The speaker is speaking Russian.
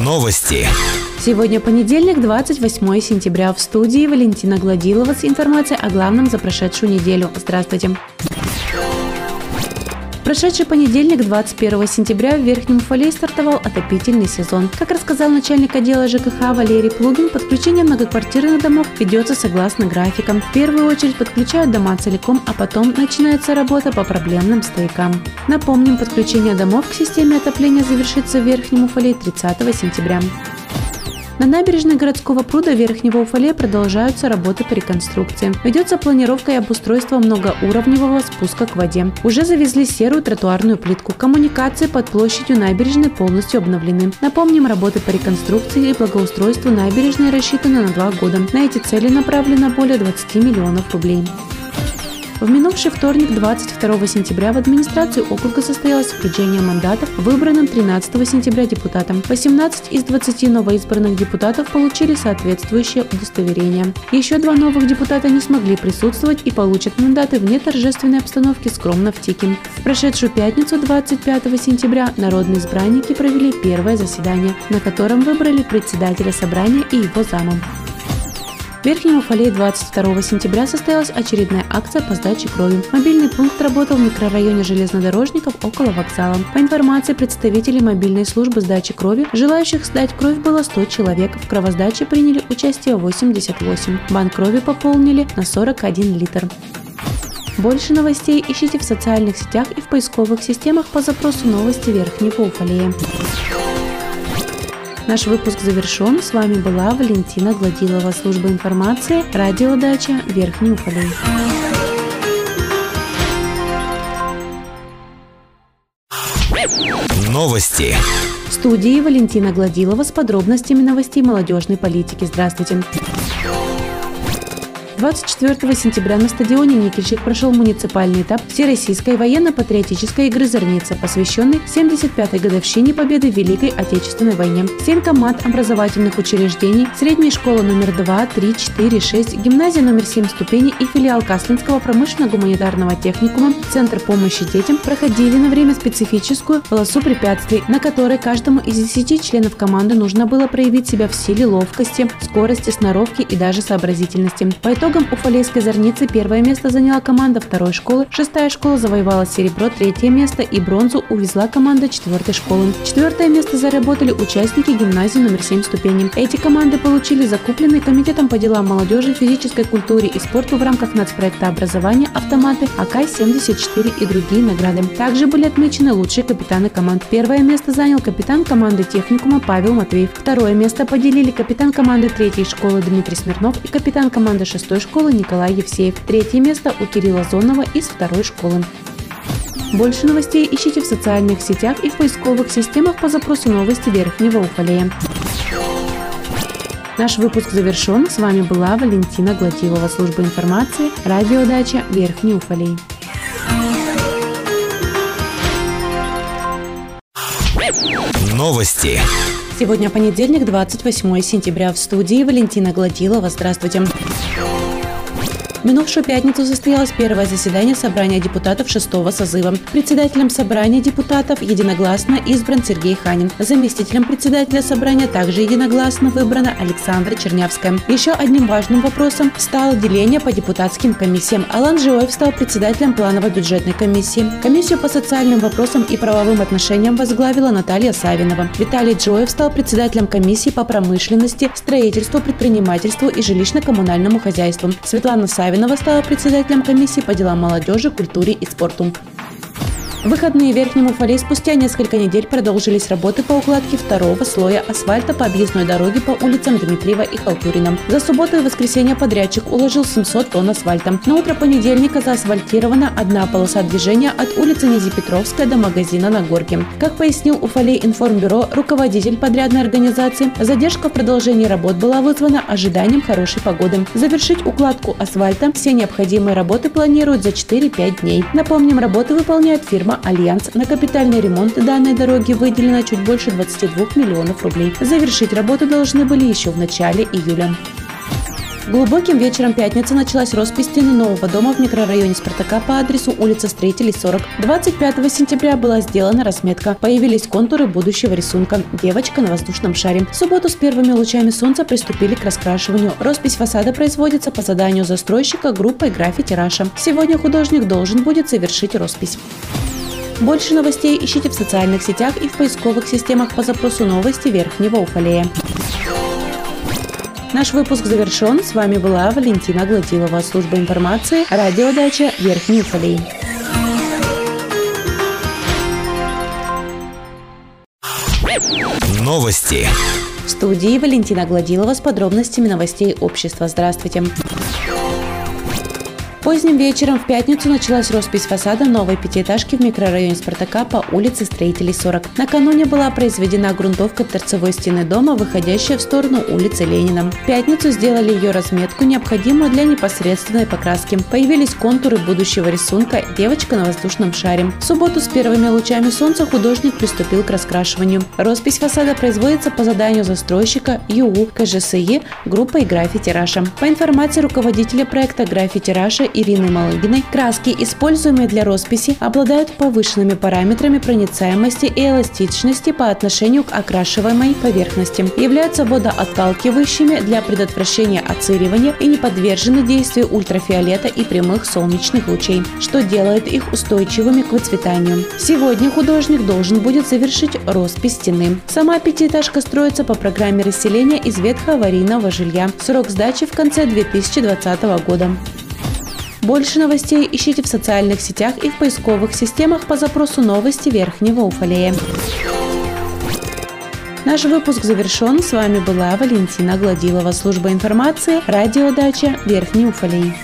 Новости. Сегодня понедельник, 28 сентября. В студии Валентина Гладилова с информацией о главном за прошедшую неделю. Здравствуйте. Прошедший понедельник, 21 сентября, в Верхнем Уфале стартовал отопительный сезон. Как рассказал начальник отдела ЖКХ Валерий Плугин, подключение многоквартирных домов ведется согласно графикам. В первую очередь подключают дома целиком, а потом начинается работа по проблемным стоякам. Напомним, подключение домов к системе отопления завершится в Верхнем Уфале 30 сентября. На набережной городского пруда Верхнего Уфале продолжаются работы по реконструкции. Ведется планировка и обустройство многоуровневого спуска к воде. Уже завезли серую тротуарную плитку. Коммуникации под площадью набережной полностью обновлены. Напомним, работы по реконструкции и благоустройству набережной рассчитаны на два года. На эти цели направлено более 20 миллионов рублей. В минувший вторник, 22 сентября, в администрацию округа состоялось включение мандатов выбранным 13 сентября депутатам. 18 из 20 новоизбранных депутатов получили соответствующее удостоверение. Еще два новых депутата не смогли присутствовать и получат мандаты вне торжественной обстановки скромно в ТИКе. В прошедшую пятницу, 25 сентября, народные избранники провели первое заседание, на котором выбрали председателя собрания и его замом. В Верхнем Уфале 22 сентября состоялась очередная акция по сдаче крови. Мобильный пункт работал в микрорайоне железнодорожников около вокзала. По информации представителей мобильной службы сдачи крови, желающих сдать кровь было 100 человек. В кровосдаче приняли участие 88. Банк крови пополнили на 41 литр. Больше новостей ищите в социальных сетях и в поисковых системах по запросу новости Верхнего Уфалея. Наш выпуск завершен. С вами была Валентина Гладилова, служба информации, радиодача Верхний Уфалей. Новости. В студии Валентина Гладилова с подробностями новостей молодежной политики. Здравствуйте. 24 сентября на стадионе Никельщик прошел муниципальный этап Всероссийской военно-патриотической игры «Зорница», посвященный 75-й годовщине победы в Великой Отечественной войне. Семь команд образовательных учреждений, средняя школа номер 2, 3, 4, 6, гимназия номер 7 ступеней и филиал Каслинского промышленно-гуманитарного техникума Центр помощи детям проходили на время специфическую полосу препятствий, на которой каждому из 10 членов команды нужно было проявить себя в силе ловкости, скорости, сноровки и даже сообразительности. По итогам итогам Уфалейской зорницы первое место заняла команда второй школы, шестая школа завоевала серебро, третье место и бронзу увезла команда четвертой школы. Четвертое место заработали участники гимназии номер 7 ступеней. Эти команды получили закупленные Комитетом по делам молодежи, физической культуре и спорту в рамках нацпроекта образования автоматы АК-74 и другие награды. Также были отмечены лучшие капитаны команд. Первое место занял капитан команды техникума Павел Матвеев. Второе место поделили капитан команды третьей школы Дмитрий Смирнов и капитан команды шестой школы Николай Евсеев. Третье место у Кирилла Зонова из второй школы. Больше новостей ищите в социальных сетях и в поисковых системах по запросу новости Верхнего Уфалея. Наш выпуск завершен. С вами была Валентина Гладилова, служба информации, радиодача Верхний Уфалей. Новости. Сегодня понедельник, 28 сентября. В студии Валентина Гладилова. Здравствуйте. В минувшую пятницу состоялось первое заседание собрания депутатов шестого созыва. Председателем собрания депутатов единогласно избран Сергей Ханин. Заместителем председателя собрания также единогласно выбрана Александра Чернявская. Еще одним важным вопросом стало деление по депутатским комиссиям. Алан Жиоев стал председателем плановой бюджетной комиссии. Комиссию по социальным вопросам и правовым отношениям возглавила Наталья Савинова. Виталий Джоев стал председателем комиссии по промышленности, строительству, предпринимательству и жилищно-коммунальному хозяйству. Светлана Савинова Савинова стала председателем комиссии по делам молодежи, культуре и спорту. В выходные в Верхнем Уфалее спустя несколько недель продолжились работы по укладке второго слоя асфальта по объездной дороге по улицам Дмитриева и Халтурина. За субботу и воскресенье подрядчик уложил 700 тонн асфальта. На утро понедельника заасфальтирована одна полоса движения от улицы Низипетровская до магазина на Горке. Как пояснил Уфалей информбюро, руководитель подрядной организации, задержка в продолжении работ была вызвана ожиданием хорошей погоды. Завершить укладку асфальта все необходимые работы планируют за 4-5 дней. Напомним, работы выполняет фирма фирма «Альянс». На капитальный ремонт данной дороги выделено чуть больше 22 миллионов рублей. Завершить работу должны были еще в начале июля. Глубоким вечером пятницы началась роспись стены нового дома в микрорайоне Спартака по адресу улица Строителей 40. 25 сентября была сделана разметка. Появились контуры будущего рисунка «Девочка на воздушном шаре». В субботу с первыми лучами солнца приступили к раскрашиванию. Роспись фасада производится по заданию застройщика группой «Граффити Раша». Сегодня художник должен будет завершить роспись. Больше новостей ищите в социальных сетях и в поисковых системах по запросу новости Верхнего Уфалея. Наш выпуск завершен. С вами была Валентина Гладилова, служба информации, радиодача Верхний Уфалей. Новости. В студии Валентина Гладилова с подробностями новостей общества. Здравствуйте. Поздним вечером в пятницу началась роспись фасада новой пятиэтажки в микрорайоне Спартака по улице Строителей 40. Накануне была произведена грунтовка торцевой стены дома, выходящая в сторону улицы Ленина. В пятницу сделали ее разметку, необходимую для непосредственной покраски. Появились контуры будущего рисунка «Девочка на воздушном шаре». В субботу с первыми лучами солнца художник приступил к раскрашиванию. Роспись фасада производится по заданию застройщика ЮУ КЖСИ группой «Graffiti Russia». По информации руководителя проекта «Graffiti Russia» Ирины Малыгиной, краски, используемые для росписи, обладают повышенными параметрами проницаемости и эластичности по отношению к окрашиваемой поверхности, являются водоотталкивающими для предотвращения отсыривания и не подвержены действию ультрафиолета и прямых солнечных лучей, что делает их устойчивыми к выцветанию. Сегодня художник должен будет завершить роспись стены. Сама пятиэтажка строится по программе расселения из ветхоаварийного жилья. Срок сдачи в конце 2020 года. Больше новостей ищите в социальных сетях и в поисковых системах по запросу новости Верхнего Уфалея. Наш выпуск завершен. С вами была Валентина Гладилова, служба информации, радиодача Верхний Уфалей.